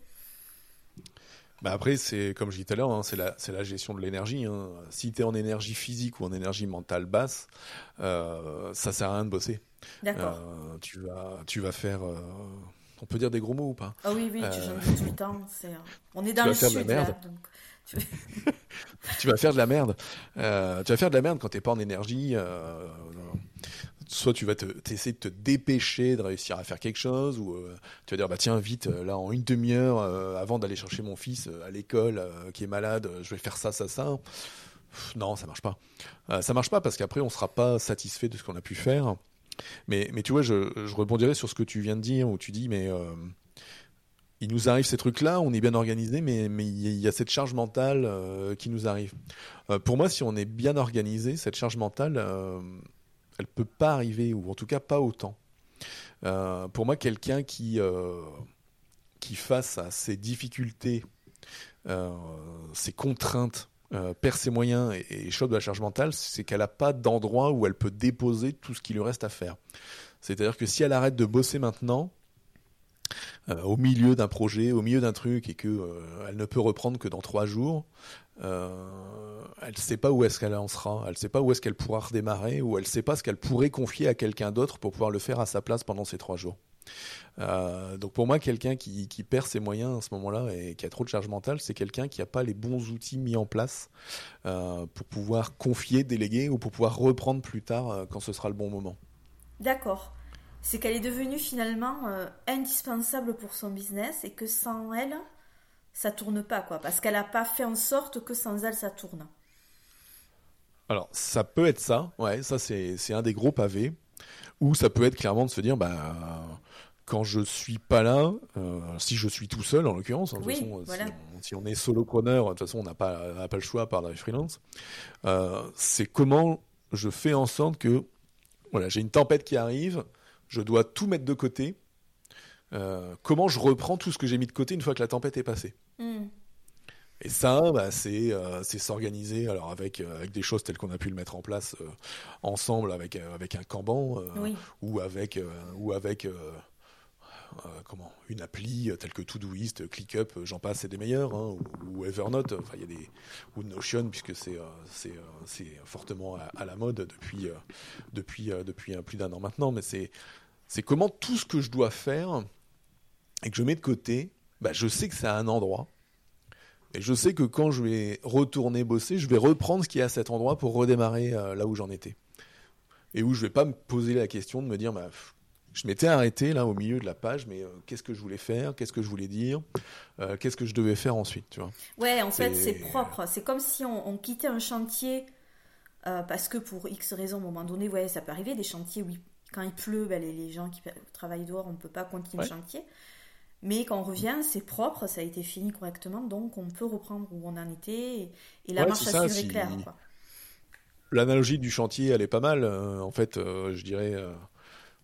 Bah après, c'est comme je disais tout à l'heure, hein, c'est la, la, gestion de l'énergie. Hein. Si tu es en énergie physique ou en énergie mentale basse, ça sert à rien de bosser. D'accord. Euh, tu, vas, tu vas faire. Euh, on peut dire des gros mots ou pas? Ah oui, oui, tu j'en dis tout le temps. on est dans le sud, là, donc... tu vas faire de la merde. tu vas faire de la merde quand t'es pas en énergie soit tu vas te, essayer de te dépêcher de réussir à faire quelque chose, ou euh, tu vas dire bah tiens vite euh, là en une demi-heure euh, avant d'aller chercher mon fils à l'école qui est malade, je vais faire ça ça ça. non, ça marche pas. ça marche pas parce qu'après on sera pas satisfait de ce qu'on a pu faire. Mais mais tu vois, je, rebondirai sur ce que tu viens de dire où tu dis mais il nous arrive ces trucs-là, on est bien organisé, mais il y a cette charge mentale qui nous arrive. pour moi, si on est bien organisé, cette charge mentale, elle peut pas arriver, ou en tout cas pas autant. Euh, pour moi, quelqu'un qui, euh, qui face à ces difficultés ses contraintes perd ses moyens et, et de la charge mentale, c'est qu'elle n'a pas d'endroit où elle peut déposer tout ce qui lui reste à faire. C'est-à-dire que si elle arrête de bosser maintenant, euh, au milieu d'un projet, au milieu d'un truc, et que euh, elle ne peut reprendre que dans trois jours, euh, elle ne sait pas où est-ce qu'elle en sera, elle ne sait pas où est-ce qu'elle pourra redémarrer, ou elle ne sait pas ce qu'elle pourrait confier à quelqu'un d'autre pour pouvoir le faire à sa place pendant ces trois jours. Donc pour moi, quelqu'un qui, perd ses moyens à ce moment-là et qui a trop de charge mentale, c'est quelqu'un qui n'a pas les bons outils mis en place pour pouvoir confier, déléguer ou pour pouvoir reprendre plus tard quand ce sera le bon moment. D'accord c'est qu'elle est devenue finalement euh, indispensable pour son business et que sans elle, ça tourne pas, quoi. Parce qu'elle n'a pas fait en sorte que sans elle, ça tourne. Alors, ça peut être ça, ouais, ça c'est un des gros pavés. Ou ça peut être clairement de se dire, bah, quand je suis pas là, euh, si je suis tout seul en l'occurrence, hein, si, on, est solopreneur, de toute façon on n'a pas, pas le choix par la freelance, euh, c'est comment je fais en sorte que voilà, j'ai une tempête qui arrive, je dois tout mettre de côté. Euh, comment je reprends tout ce que j'ai mis de côté une fois que la tempête est passée hmm. Et ça, bah, euh, c'est s'organiser alors avec, euh, avec des choses telles qu'on a pu le mettre en place ensemble avec, avec un Kanban ou avec, ou avec comment, une appli telle que Todoist, ClickUp, j'en passe, c'est des meilleurs, hein, ou, Evernote, enfin, y a des, ou Notion, puisque c'est fortement à, la mode depuis, plus d'un an maintenant, mais c'est comment tout ce que je dois faire et que je mets de côté, bah, je sais que c'est à un endroit. Et je sais que quand je vais retourner bosser, je vais reprendre ce qui est à cet endroit pour redémarrer euh, là où j'en étais. Et où je vais pas me poser la question de me dire, bah, je m'étais arrêté là au milieu de la page, mais euh, qu'est-ce que je voulais faire, qu'est-ce que je voulais dire, euh, qu'est-ce que je devais faire ensuite, tu vois? Ouais, en fait, c'est propre. C'est comme si on, quittait un chantier parce que pour X raisons, à un moment donné, ouais, ça peut arriver des chantiers, oui, quand il pleut, ben, les, gens qui travaillent dehors, on ne peut pas continuer le chantier. Mais quand on revient, c'est propre, ça a été fini correctement, donc on peut reprendre où on en était et, la marche à suivre est claire. L'analogie du chantier, elle est pas mal. Euh, en fait, euh, je dirais, euh,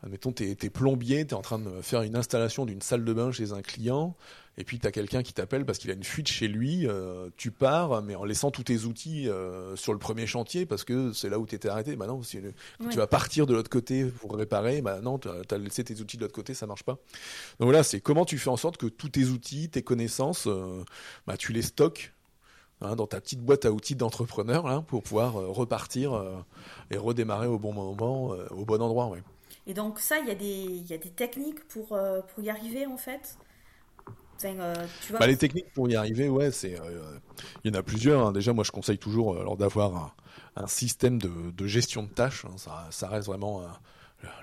admettons, tu es, plombier, tu es en train de faire une installation d'une salle de bain chez un client, et puis tu as quelqu'un qui t'appelle parce qu'il a une fuite chez lui, euh, tu pars, mais en laissant tous tes outils euh, sur le premier chantier, parce que c'est là où tu étais arrêté. Bah non, si, quand tu vas partir de l'autre côté pour réparer, bah non, tu as, laissé tes outils de l'autre côté, ça marche pas. Donc voilà, c'est comment tu fais en sorte que tous tes outils, tes connaissances, euh, bah, tu les stockes Hein, dans ta petite boîte à outils d'entrepreneur pour pouvoir repartir et redémarrer au bon moment, au bon endroit. Ouais. Et donc ça, il y, a des, y a des techniques pour, euh, pour y arriver en fait euh, bah, les techniques pour y arriver, ouais, c'est, euh, il y en a plusieurs. Hein. Déjà, moi, je conseille toujours alors d'avoir un, système de, de, gestion de tâches. Hein. Ça, ça, reste vraiment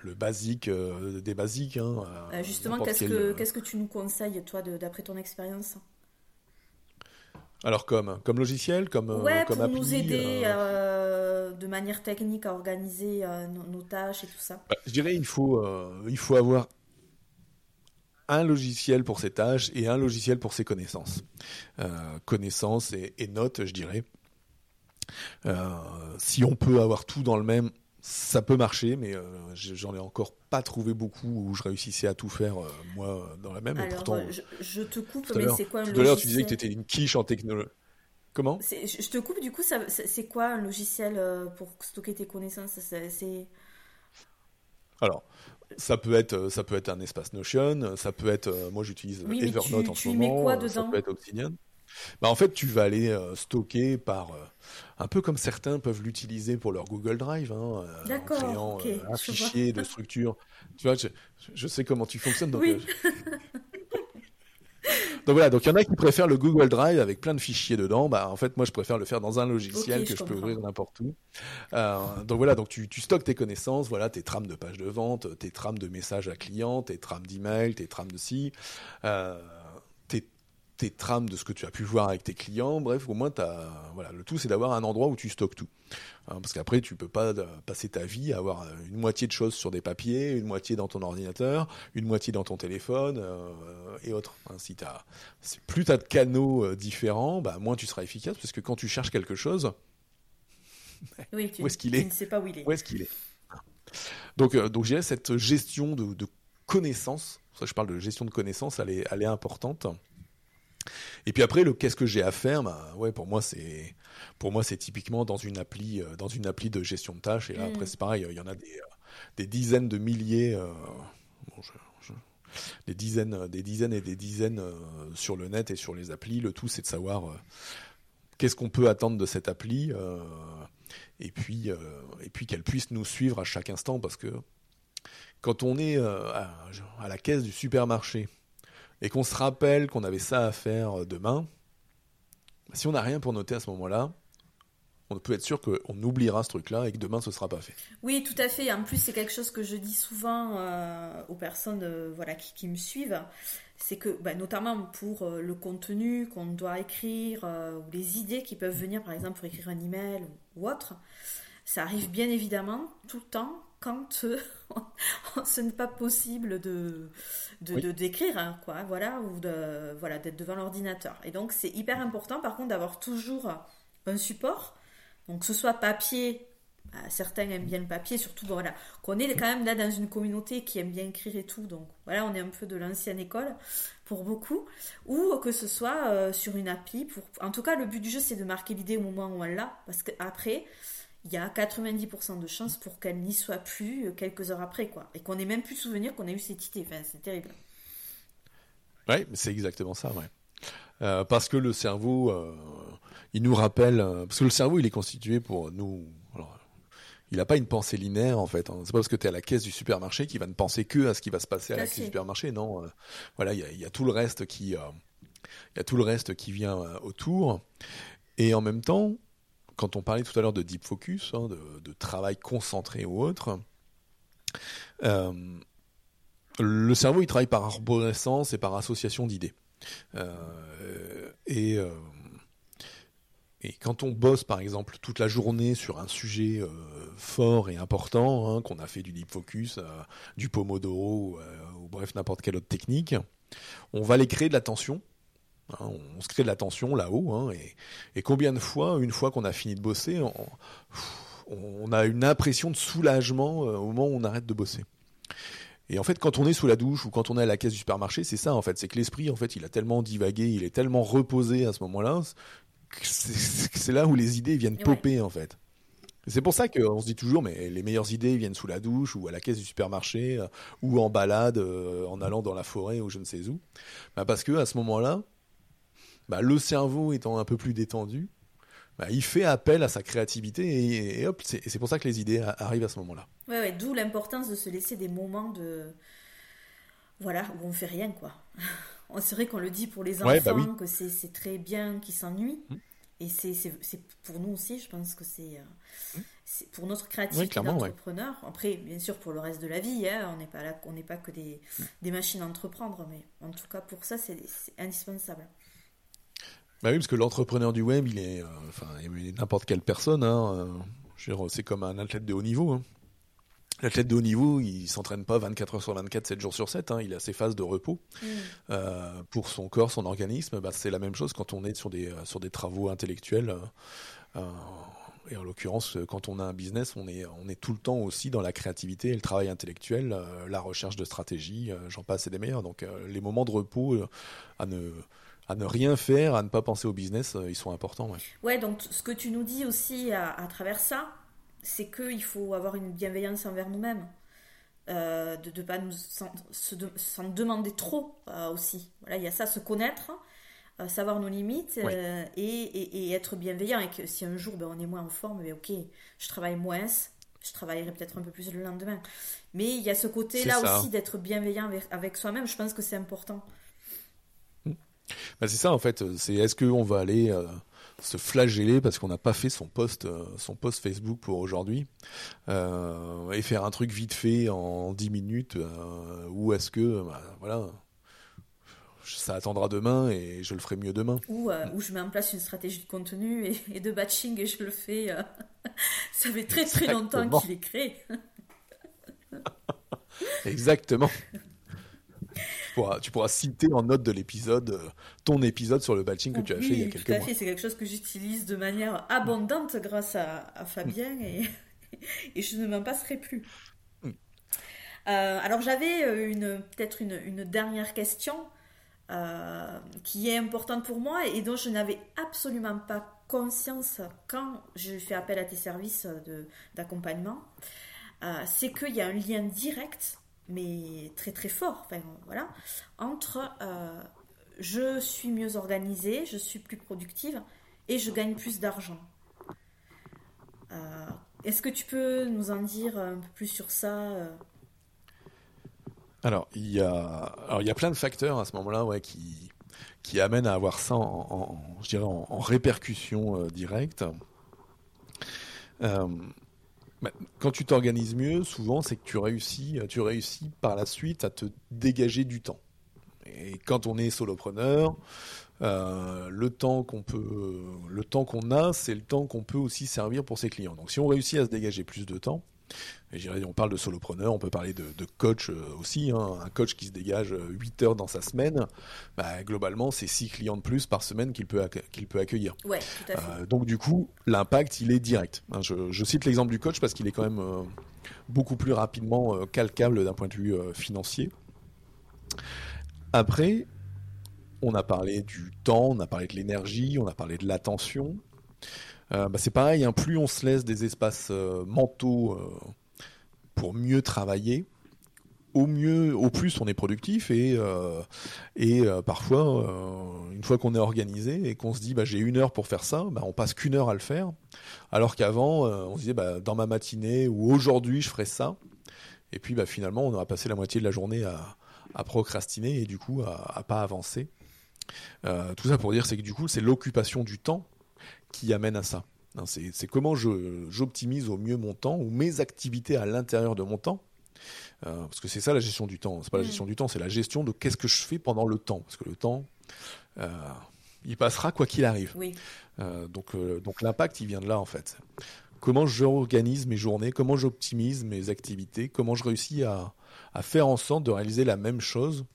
le basique des basiques. Hein, justement, qu'est-ce que qu'est-ce que tu nous conseilles, toi, d'après ton expérience? Alors comme comme logiciel, comme ouais, pour nous aider euh, de manière technique à organiser euh, nos, tâches et tout ça. Bah, je dirais il faut euh, il faut avoir un logiciel pour ses tâches et un logiciel pour ses connaissances. connaissances et, et, notes, je dirais. si on peut avoir tout dans le même, ça peut marcher, mais euh, j'en ai encore pas trouvé beaucoup où je réussissais à tout faire euh, moi dans la même. Alors, pourtant, euh, je, te coupe, mais c'est quoi un logiciel Tout à l'heure, tu disais que tu étais une quiche en technologie. Comment? Je te coupe, du coup, c'est quoi un logiciel pour stocker tes connaissances? C'est alors, ça peut être, ça peut être un espace Notion, ça peut être, moi j'utilise Evernote en ce moment, ça peut être Obsidian. Bah, en fait, tu vas aller euh, stocker par euh, un peu comme certains peuvent l'utiliser pour leur Google Drive, hein, euh, en créant un fichier de structure. Tu vois, je, sais comment tu fonctionnes. Donc, oui. donc voilà, donc il y en a qui préfèrent le Google Drive avec plein de fichiers dedans. Bah en fait, moi je préfère le faire dans un logiciel que je, peux ouvrir n'importe où. donc voilà, donc tu, tu, stockes tes connaissances, voilà tes trames de pages de vente, tes trames de messages à clients, tes trames d'email, tes trames de ci tes trames de ce que tu as pu voir avec tes clients. Bref, au moins, as, voilà, le tout, c'est d'avoir un endroit où tu stockes tout. Hein, parce qu'après, tu peux pas euh, passer ta vie à avoir une moitié de choses sur des papiers, une moitié dans ton ordinateur, une moitié dans ton téléphone euh, et autres. Hein, si plus tu as de canaux euh, différents, bah, moins tu seras efficace. Parce que quand tu cherches quelque chose, où est-ce qu'il est Tu ne sais pas où il est. Où est-ce qu'il est? Donc, donc j'ai cette gestion de, de connaissances. Ça, je parle de gestion de connaissances, elle est, elle est importante. Et puis après, le qu'est-ce que j'ai à faire bah, ouais, Pour moi, c'est pour moi c'est typiquement dans une appli dans une appli de gestion de tâches. Et là, après, mm. c'est pareil, il y en a des, des dizaines de milliers. des dizaines, des dizaines et des dizaines sur le net et sur les applis. Le tout, c'est de savoir qu'est-ce qu'on peut attendre de cette appli et puis, et puis qu'elle puisse nous suivre à chaque instant parce que quand on est euh, à, la caisse du supermarché et qu'on se rappelle qu'on avait ça à faire euh, demain, si on n'a rien pour noter à ce moment-là, on peut être sûr qu'on oubliera ce truc-là et que demain ce ne sera pas fait. Oui, tout à fait. En plus, c'est quelque chose que je dis souvent euh, aux personnes voilà, qui, me suivent. C'est que, bah, notamment pour le contenu qu'on doit écrire ou les idées qui peuvent venir, par exemple, pour écrire un email ou autre, ça arrive bien évidemment tout le temps quand euh, ce n'est pas possible de d'écrire hein, quoi voilà ou de voilà d'être devant l'ordinateur. Et donc c'est hyper important par contre d'avoir toujours un support. Donc que ce soit papier bah, certains aiment bien le papier surtout voilà qu'on est quand même là dans une communauté qui aime bien écrire et tout. Donc voilà on est un peu de l'ancienne école pour beaucoup. Ou que ce soit euh, sur une appli pour en tout cas le but du jeu c'est de marquer l'idée au moment où on l'a parce qu'après il y a 90% de chances pour qu'elle n'y soit plus euh, quelques heures après, quoi. Et qu'on n'ait même plus souvenir qu'on a eu cette idée. Enfin, c'est terrible. Oui, c'est exactement ça, ouais. Euh, parce que le cerveau, euh, il nous rappelle, parce que le cerveau, il est constitué pour nous. il n'a pas une pensée linéaire en fait. Hein. C'est pas parce que tu es à la caisse du supermarché qu'il va ne penser que à ce qui va se passer à la caisse du supermarché. Non, voilà, il y, y, a tout le reste qui, il y a tout le reste qui vient autour. Et en même temps, quand on parlait tout à l'heure de deep focus, hein, de, travail concentré ou autre, euh, le cerveau il travaille par arborescence et par association d'idées. Euh, et, euh, et quand on bosse par exemple toute la journée sur un sujet fort et important, hein, qu'on a fait du deep focus, du pomodoro ou bref n'importe quelle autre technique, on va aller créer de la tension Hein, on, se crée de la tension là-haut. Hein, et, combien de fois, une fois qu'on a fini de bosser, on, a une impression de soulagement euh, au moment où on arrête de bosser. Et en fait, quand on est sous la douche ou quand on est à la caisse du supermarché, c'est ça en fait, c'est que l'esprit en fait, il a tellement divagué, il est tellement reposé à ce moment-là, c'est là où les idées viennent popper en fait. C'est pour ça qu'on se dit toujours, mais les meilleures idées viennent sous la douche ou à la caisse du supermarché euh, ou en balade, euh, en allant dans la forêt ou je ne sais où. Bah, parce que à ce moment-là, bah, le cerveau étant un peu plus détendu, bah, il fait appel à sa créativité et, hop, c'est pour ça que les idées arrivent à ce moment-là. Ouais, ouais d'où l'importance de se laisser des moments de. Voilà, où on fait rien, quoi. C'est vrai qu'on le dit pour les bah enfants, que c'est très bien qu'ils s'ennuient. Mmh. Et c'est pour nous aussi, je pense que c'est euh, mmh. pour notre créativité d'entrepreneur. Après, bien sûr, pour le reste de la vie, hein, on n'est pas là, on n'est pas que des, mmh. des machines à entreprendre, mais en tout cas pour ça, c'est indispensable. Bah oui, parce que l'entrepreneur du web, il est, euh, enfin, n'importe quelle personne. Hein, euh, c'est comme un athlète de haut niveau. Hein. L'athlète de haut niveau, il s'entraîne pas 24 heures sur 24, 7 jours sur 7. Hein, il a ses phases de repos mm. euh, pour son corps, son organisme. Bah, c'est la même chose quand on est sur des sur des travaux intellectuels. et en l'occurrence, quand on a un business, on est on est tout le temps aussi dans la créativité et le travail intellectuel, la recherche de stratégie. J'en passe et des meilleurs. Donc les moments de repos à ne à ne rien faire, à ne pas penser au business, euh, ils sont importants. Ouais. ouais, donc ce que tu nous dis aussi à, travers ça, c'est qu'il faut avoir une bienveillance envers nous-mêmes. Euh, de ne pas nous s'en demander trop euh, aussi. Voilà, il y a ça, se connaître, savoir nos limites et, être bienveillant. Et que si un jour ben, on est moins en forme, ben, ok, je travaille moins, je travaillerai peut-être un peu plus le lendemain. Mais il y a ce côté-là aussi d'être bienveillant avec soi-même. Je pense que c'est important. Bah, c'est ça en fait. C'est est-ce qu'on va aller euh, se flageller parce qu'on n'a pas fait son post, euh, son post Facebook pour aujourd'hui euh, et faire un truc vite fait en 10 minutes ou est-ce que bah, voilà ça attendra demain et je le ferai mieux demain. Ou, je mets en place une stratégie de contenu et, de batching et je le fais. ça fait très très longtemps qu'il est créé. Exactement tu pourras citer en note de l'épisode euh, ton épisode sur le batching que tu as fait il y a quelques mois. C'est quelque chose que j'utilise de manière abondante grâce à, Fabien et, et, je ne m'en passerai plus. Mm. Euh, alors j'avais euh, une peut-être une, une, dernière question. qui est importante pour moi et dont je n'avais absolument pas conscience quand je fais appel à tes services d'accompagnement, c'est qu'il y a un lien direct, mais très très fort, enfin, voilà, entre je suis mieux organisée, je suis plus productive et je gagne plus d'argent. Euh, est-ce que tu peux nous en dire un peu plus sur ça euh? Alors il, y a, alors, il y a plein de facteurs à ce moment-là ouais, qui, qui amènent à avoir ça en, je dirais en, répercussion euh, directe. Quand tu t'organises mieux, souvent, c'est que tu réussis, tu réussis par la suite à te dégager du temps. Et quand on est solopreneur, euh, le temps qu'on peut, le temps qu'on a, c'est le temps qu'on peut aussi servir pour ses clients. Donc si on réussit à se dégager plus de temps, et on parle de solopreneur, on peut parler de, coach euh, aussi, hein. un coach qui se dégage 8 heures dans sa semaine, bah, globalement c'est 6 clients de plus par semaine qu'il peut, qu'il peut accueillir. Ouais, tout à fait. Euh, donc du coup, l'impact il est direct. Hein. je, cite l'exemple du coach parce qu'il est quand même beaucoup plus rapidement calcable d'un point de vue financier. Après, on a parlé du temps, on a parlé de l'énergie, on a parlé de l'attention. Euh, bah, c'est pareil, hein, plus on se laisse des espaces euh, mentaux euh, pour mieux travailler, au mieux, au plus on est productif et, parfois, une fois qu'on est organisé et qu'on se dit bah, j'ai une heure pour faire ça, bah, on passe qu'une heure à le faire, alors qu'avant on se disait bah, dans ma matinée ou aujourd'hui je ferai ça, et puis finalement on aura passé la moitié de la journée à, à procrastiner et du coup à, pas avancer. Tout ça pour dire c'est que du coup c'est l'occupation du temps qui amène à ça. Hein, c'est comment j'optimise au mieux mon temps ou mes activités à l'intérieur de mon temps. Euh, parce que c'est ça la gestion du temps. C'est pas la mm. gestion du temps, c'est la gestion de qu'est-ce que je fais pendant le temps. Parce que le temps, euh, il passera quoi qu'il arrive. donc donc l'impact, il vient de là en fait. Comment j'organise mes journées, comment j'optimise mes activités, comment je réussis à, à faire en sorte de réaliser la même chose,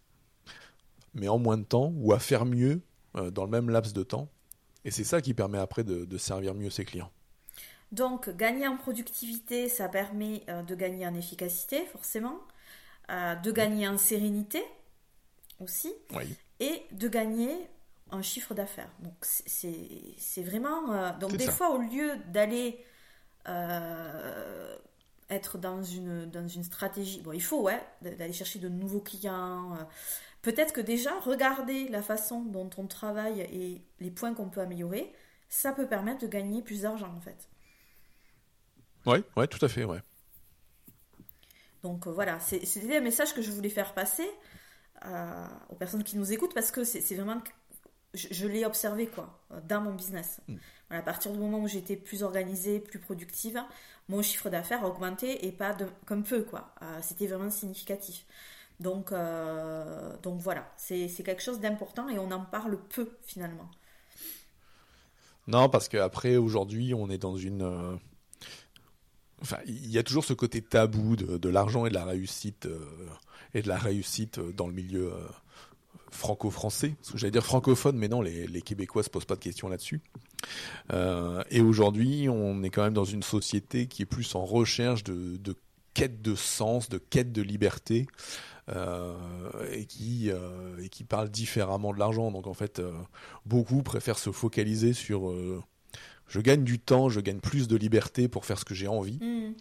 mais en moins de temps, ou à faire mieux euh, dans le même laps de temps. Et c'est ça qui permet après de, servir mieux ses clients. Donc, gagner en productivité, ça permet euh, de gagner en efficacité, forcément, euh, de gagner en sérénité aussi, et de gagner en chiffre d'affaires. Donc, c'est vraiment. donc, des fois, au lieu d'aller être dans une, dans une stratégie. Bon, il faut, ouais, d'aller chercher de nouveaux clients. Euh. Peut-être que déjà, regarder la façon dont on travaille et les points qu'on peut améliorer, ça peut permettre de gagner plus d'argent, en fait. Oui, ouais, tout à fait, ouais. Donc euh, voilà, c'était un message que je voulais faire passer euh, aux personnes qui nous écoutent parce que c'est vraiment je, l'ai observé quoi dans mon business. Mm. à partir du moment où j'étais plus organisée, plus productive, mon chiffre d'affaires a augmenté et pas de, comme peu, quoi. Euh, c'était vraiment significatif. Donc, euh, donc voilà, c'est quelque chose d'important et on en parle peu finalement. Non, parce qu'après, aujourd'hui, on est dans une. Euh, enfin, il y a toujours ce côté tabou de, de l'argent et de la réussite, et de la réussite dans le milieu franco-français, parce que j'allais dire francophone, mais non, les, les Québécois se posent pas de questions là-dessus. Euh, et aujourd'hui, on est quand même dans une société qui est plus en recherche de, quête de sens, de quête de liberté, euh, et qui euh, et qui parle différemment de l'argent. Donc en fait, beaucoup préfèrent se focaliser sur je gagne du temps, je gagne plus de liberté pour faire ce que j'ai envie. Mm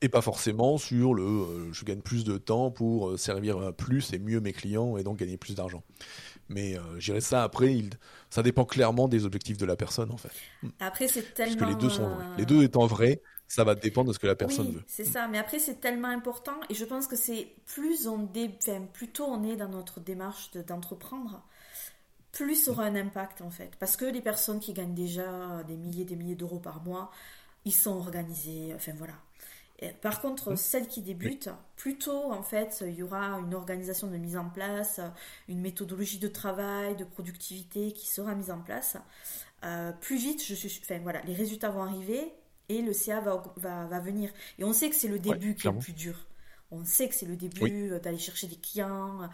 et pas forcément sur le euh, je gagne plus de temps pour euh, servir plus et mieux mes clients et donc gagner plus d'argent. Mais euh, j'irai ça après, il, ça dépend clairement des objectifs de la personne en fait. Après c'est tellement Parce que les deux sont les deux étant vrais, ça va dépendre de ce que la personne veut. C'est ça, mais après c'est tellement important et je pense que c'est plus on dé... enfin, plus tôt on est dans notre démarche d'entreprendre, plus ça aura un impact en fait. Parce que les personnes qui gagnent déjà des milliers des milliers d'euros par mois, ils sont organisés, enfin voilà. Par contre, mmh. celles qui débutent, plutôt en fait, il y aura une organisation de mise en place, une méthodologie de travail, de productivité qui sera mise en place. Euh, plus vite, je suis, enfin, voilà, les résultats vont arriver et le CA va, va, venir. Et on sait que c'est le début qui est le plus dur. On sait que c'est le début euh, d'aller chercher des clients,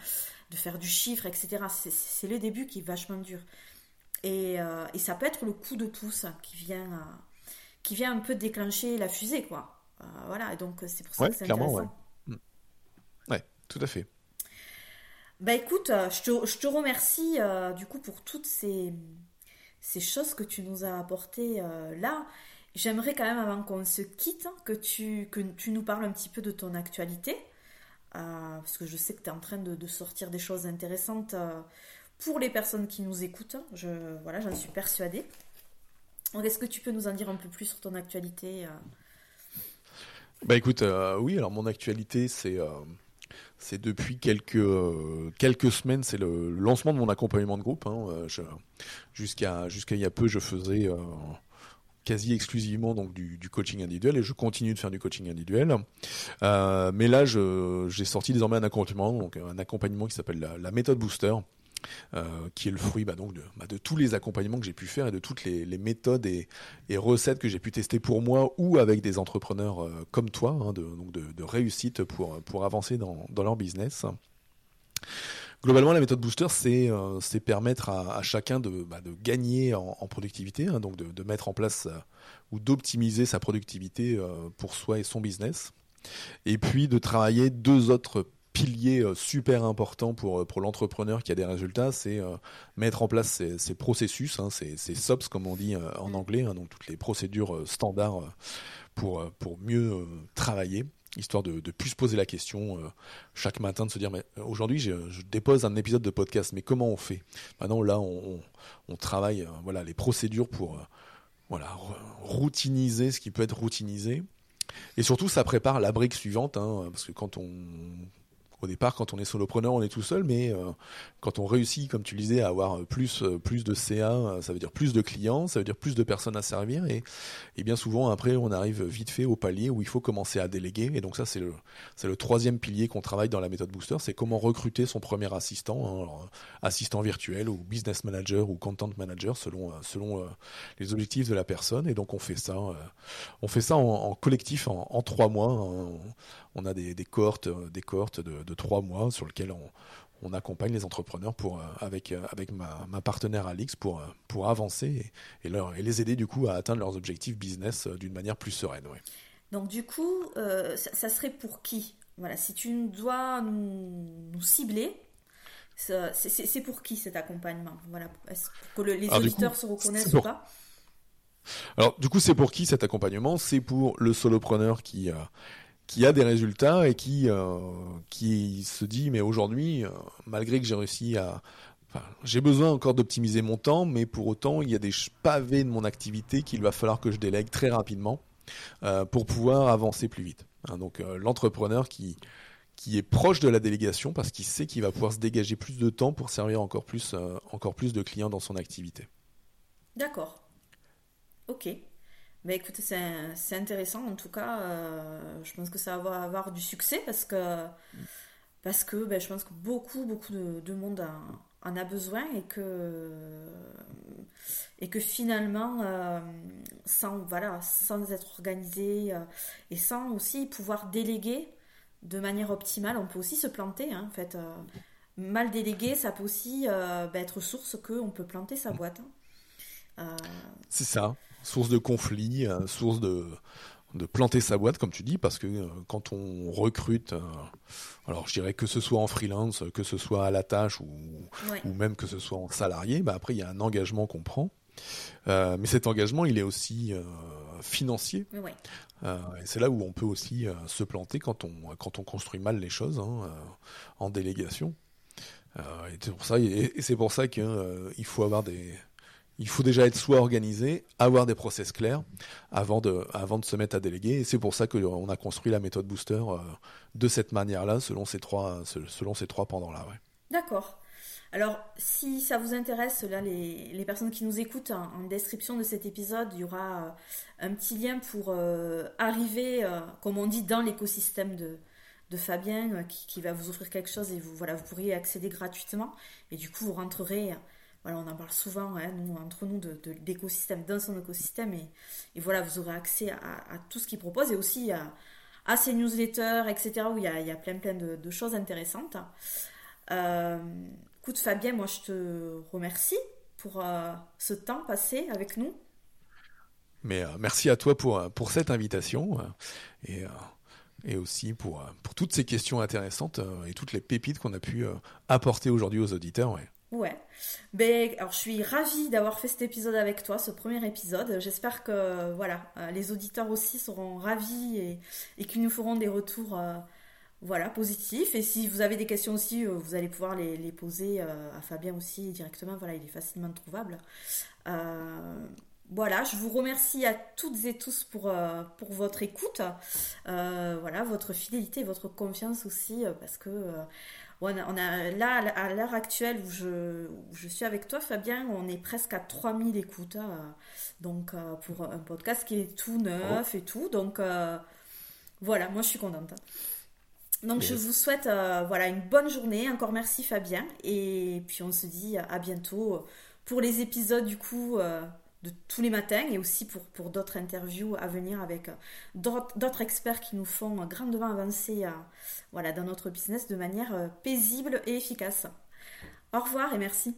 de faire du chiffre, etc. C'est le début qui est vachement dur. Et, euh, et, ça peut être le coup de pouce qui vient, qui vient un peu déclencher la fusée, quoi. Euh, voilà, donc c'est pour ça que c'est intéressant. Ouais. Mm. ouais, tout à fait. Bah écoute, je te, je te remercie du coup pour toutes ces, ces choses que tu nous as apportées là. J'aimerais quand même, avant qu'on se quitte, que tu, que tu nous parles un petit peu de ton actualité. Euh, parce que je sais que tu es en train de, sortir des choses intéressantes euh, pour les personnes qui nous écoutent. Je, voilà, j'en suis persuadée. est-ce que tu peux nous en dire un peu plus sur ton actualité euh? Bah écoute, oui, alors mon actualité, c'est c'est depuis quelques, quelques semaines, c'est le lancement de mon accompagnement de groupe. Hein. jusqu'à il y a peu, je faisais quasi exclusivement donc du, coaching individuel et je continue de faire du coaching individuel. Euh, mais là, j'ai sorti désormais un accompagnement, donc un accompagnement qui s'appelle la, méthode Booster. Euh, qui est le fruit bah, donc bah, de, tous les accompagnements que j'ai pu faire et de toutes les, méthodes et, recettes que j'ai pu tester pour moi ou avec des entrepreneurs euh, comme toi, hein, de, réussite pour, avancer dans, leur business. Globalement, la méthode booster, c'est euh, permettre à, chacun de, bah, gagner en, productivité, hein, donc de, mettre en place ou d'optimiser sa productivité pour soi et son business. Et puis de travailler deux autres piliers super importants pour, pour l'entrepreneur qui a des résultats, c'est mettre en place ces, ces processus, hein, ces, ces, SOPs comme on dit en anglais, hein, donc toutes les procédures standards pour, pour mieux travailler histoire de, de plus se poser la question euh, chaque matin, de se dire, mais euh, aujourd'hui, je, dépose un épisode de podcast, mais comment on fait? Maintenant, là, on, travaille euh, voilà, les procédures pour voilà, routiniser ce qui peut être routinisé. Et surtout, ça prépare la brique suivante, hein, parce que quand on au départ, quand on est solopreneur, on est tout seul, mais euh, quand on réussit, comme tu disais, à avoir plus, euh, plus de CA, euh, ça veut dire plus de clients, ça veut dire plus de personnes à servir, et, bien souvent, après, on arrive vite fait au palier où il faut commencer à déléguer, et donc ça, c'est le, troisième pilier qu'on travaille dans la méthode Booster, c'est comment recruter son premier assistant, hein, assistant virtuel, ou business manager, ou content manager, selon, les objectifs de la personne, et donc on fait ça, on fait ça en, collectif en, trois mois, hein, a des, des cohortes, euh, des cohortes de, trois mois sur lesquelles on, accompagne les entrepreneurs pour, euh, avec, euh, avec ma, partenaire Alix pour, pour avancer et, leur, et les aider du coup à atteindre leurs objectifs business d'une manière plus sereine. Donc du coup, ça, serait pour qui? Voilà, si tu dois nous, cibler, c'est pour qui cet accompagnement? Voilà, est-ce que les auditeurs se reconnaissent ou pas? Alors du coup, c'est pour qui cet accompagnement? C'est pour le solopreneur qui, qui a des résultats et qui, euh, qui se dit mais aujourd'hui, euh, malgré que j'ai réussi à... j'ai besoin encore d'optimiser mon temps, mais pour autant, il y a des pavés de mon activité qu'il va falloir que je délègue très rapidement euh, pour pouvoir avancer plus vite. Hein, donc l'entrepreneur qui, qui est proche de la délégation parce qu'il sait qu'il va pouvoir se dégager plus de temps pour servir encore plus, encore plus de clients dans son activité. D'accord. Ok. Mais écoutez, c'est intéressant en tout cas. Euh, je pense que ça va avoir du succès parce que, parce que ben, je pense que beaucoup, beaucoup de, monde en a besoin et que, et que finalement, euh, sans, voilà, sans être organisé euh, et sans aussi pouvoir déléguer de manière optimale, on peut aussi se planter. Hein, en fait, mal délégué, ça peut aussi ben, être source qu'on peut planter sa boîte. Hein. C'est ça source de conflit, euh, source de, de planter sa boîte, comme tu dis, parce que euh, quand on recrute, euh, alors je dirais que ce soit en freelance, que ce soit à la tâche ou, ou même que ce soit en salarié, bah après il y a un engagement qu'on prend. mais cet engagement, il est aussi financier. et c'est là où on peut aussi se planter quand on, quand on construit mal les choses hein, en délégation. et c'est pour ça, et c'est pour ça qu'il faut avoir des, il faut déjà être soit organisé, avoir des process clairs avant de, avant de se mettre à déléguer. Et c'est pour ça qu'on a construit la méthode Booster euh, de cette manière-là, selon ces trois, selon ces trois pendant-là. Ouais. D'accord. Alors, si ça vous intéresse, là, les, les personnes qui nous écoutent, en, description de cet épisode, il y aura euh, un petit lien pour euh, arriver, comme on dit, dans l'écosystème de, de Fabien, qui, qui, va vous offrir quelque chose et vous, voilà, vous pourriez accéder gratuitement. Et du coup, vous rentrerez voilà, on en parle souvent, hein, nous, entre nous, d'écosystème, de, dans son écosystème. Et, et, voilà, vous aurez accès à, tout ce qu'il propose et aussi à, à, ses newsletters, etc., où il y a, plein, plein de, choses intéressantes. Euh, écoute, Fabien, moi, je te remercie pour euh, ce temps passé avec nous. Mais euh, merci à toi pour, pour cette invitation. et et aussi pour, pour toutes ces questions intéressantes et toutes les pépites qu'on a pu apporter aujourd'hui aux auditeurs. Ouais. Ben, alors je suis ravie d'avoir fait cet épisode avec toi, ce premier épisode. J'espère que voilà, les auditeurs aussi seront ravis et, et qu'ils nous feront des retours voilà, positifs. Et si vous avez des questions aussi, vous allez pouvoir les, poser à Fabien aussi directement. Voilà, il est facilement trouvable. Euh, voilà, je vous remercie à toutes et tous pour, euh, pour votre écoute, euh, voilà, votre fidélité, votre confiance aussi, euh, parce que on a, là, à l'heure actuelle où je, je, suis avec toi, Fabien, on est presque à 3000 écoutes, hein, donc pour un podcast qui est tout neuf et tout, donc voilà, moi je suis contente. Donc je vous souhaite voilà une bonne journée, encore merci Fabien, et puis on se dit à bientôt pour les épisodes du coup de tous les matins et aussi pour, pour d'autres interviews à venir avec euh, d'autres experts qui nous font grandement avancer euh, voilà, dans notre business de manière euh, paisible et efficace. Au revoir et merci.